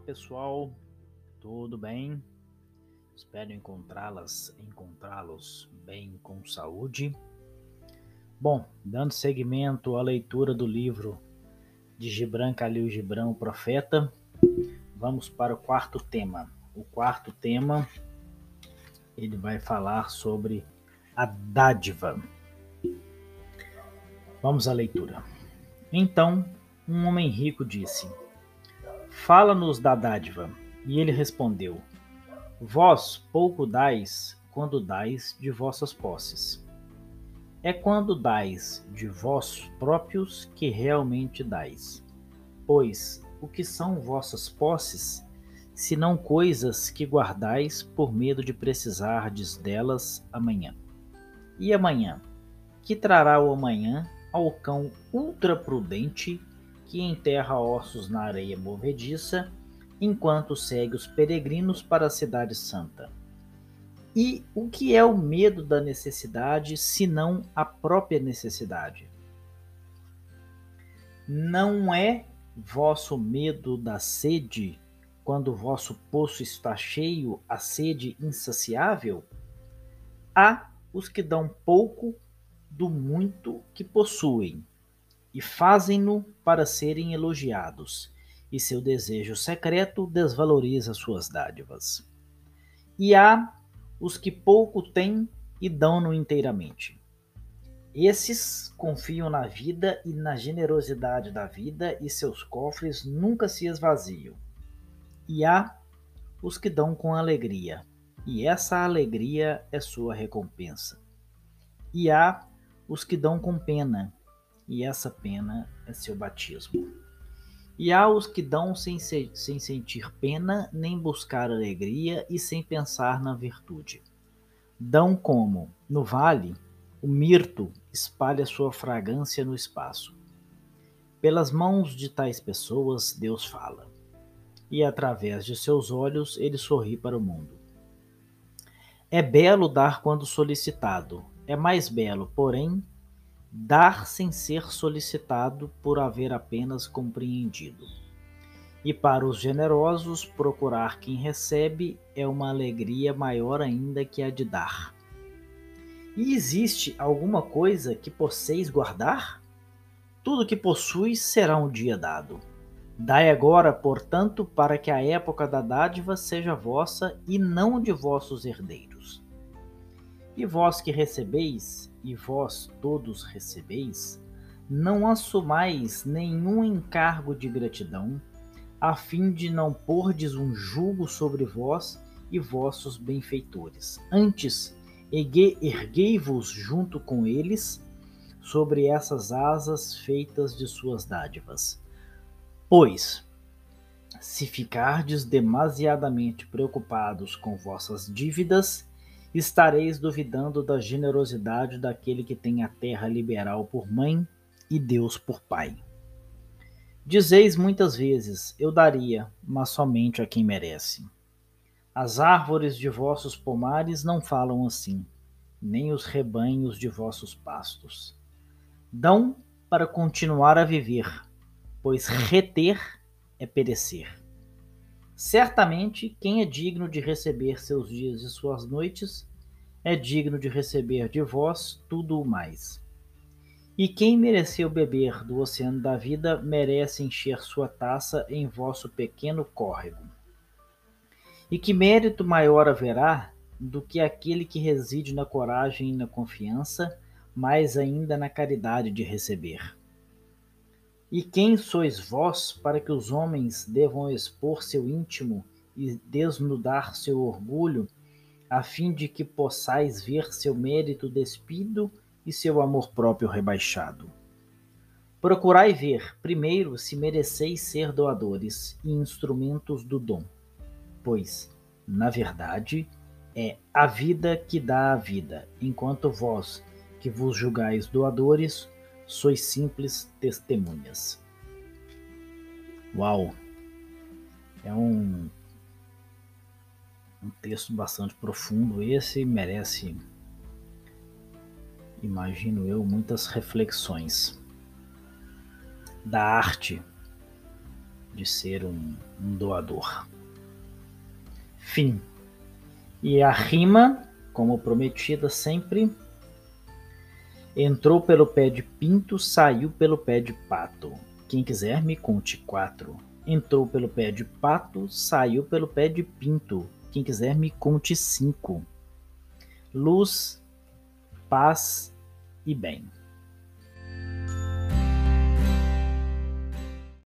pessoal, tudo bem? Espero encontrá-las, encontrá-los bem com saúde. Bom, dando seguimento à leitura do livro de Gibran Khalil Gibran, o profeta, vamos para o quarto tema. O quarto tema, ele vai falar sobre a dádiva. Vamos à leitura. Então, um homem rico disse: Fala-nos da dádiva. E ele respondeu: Vós pouco dais quando dais de vossas posses. É quando dais de vós próprios que realmente dais. Pois o que são vossas posses, senão coisas que guardais por medo de precisardes delas amanhã? E amanhã? Que trará o amanhã ao cão ultraprudente que enterra ossos na areia movediça, enquanto segue os peregrinos para a Cidade Santa. E o que é o medo da necessidade, senão a própria necessidade? Não é vosso medo da sede, quando vosso poço está cheio, a sede insaciável? Há os que dão pouco do muito que possuem, e fazem-no para serem elogiados, e seu desejo secreto desvaloriza suas dádivas. E há os que pouco têm e dão-no inteiramente. Esses confiam na vida e na generosidade da vida, e seus cofres nunca se esvaziam. E há os que dão com alegria, e essa alegria é sua recompensa. E há os que dão com pena, e essa pena é seu batismo. E há os que dão sem, se, sem sentir pena, nem buscar alegria e sem pensar na virtude. Dão como, no vale, o mirto espalha sua fragrância no espaço. Pelas mãos de tais pessoas, Deus fala, e através de seus olhos ele sorri para o mundo. É belo dar quando solicitado, é mais belo, porém, dar sem ser solicitado por haver apenas compreendido. E para os generosos, procurar quem recebe é uma alegria maior ainda que a de dar. E existe alguma coisa que posseis guardar? Tudo que possuis será um dia dado. Dai agora, portanto, para que a época da dádiva seja vossa e não de vossos herdeiros. E vós que recebeis, e vós todos recebeis, não assumais nenhum encargo de gratidão, a fim de não pordes um jugo sobre vós e vossos benfeitores. Antes, erguei-vos junto com eles sobre essas asas feitas de suas dádivas. Pois, se ficardes demasiadamente preocupados com vossas dívidas, estareis duvidando da generosidade daquele que tem a terra liberal por mãe e Deus por pai. Dizeis muitas vezes: Eu daria, mas somente a quem merece. As árvores de vossos pomares não falam assim, nem os rebanhos de vossos pastos. Dão para continuar a viver, pois reter é perecer. Certamente, quem é digno de receber seus dias e suas noites, é digno de receber de vós tudo o mais. E quem mereceu beber do oceano da vida, merece encher sua taça em vosso pequeno córrego. E que mérito maior haverá do que aquele que reside na coragem e na confiança, mais ainda na caridade de receber? E quem sois vós para que os homens devam expor seu íntimo e desnudar seu orgulho, a fim de que possais ver seu mérito despido e seu amor próprio rebaixado? Procurai ver, primeiro, se mereceis ser doadores e instrumentos do dom, pois, na verdade, é a vida que dá a vida, enquanto vós, que vos julgais doadores, sois simples testemunhas. Uau! É um, um texto bastante profundo esse, merece, imagino eu, muitas reflexões da arte de ser um, um doador. Fim. E a rima, como prometida sempre, entrou pelo pé de pinto, saiu pelo pé de pato. Quem quiser me conte quatro. Entrou pelo pé de pato, saiu pelo pé de pinto. Quem quiser me conte cinco. Luz, paz e bem.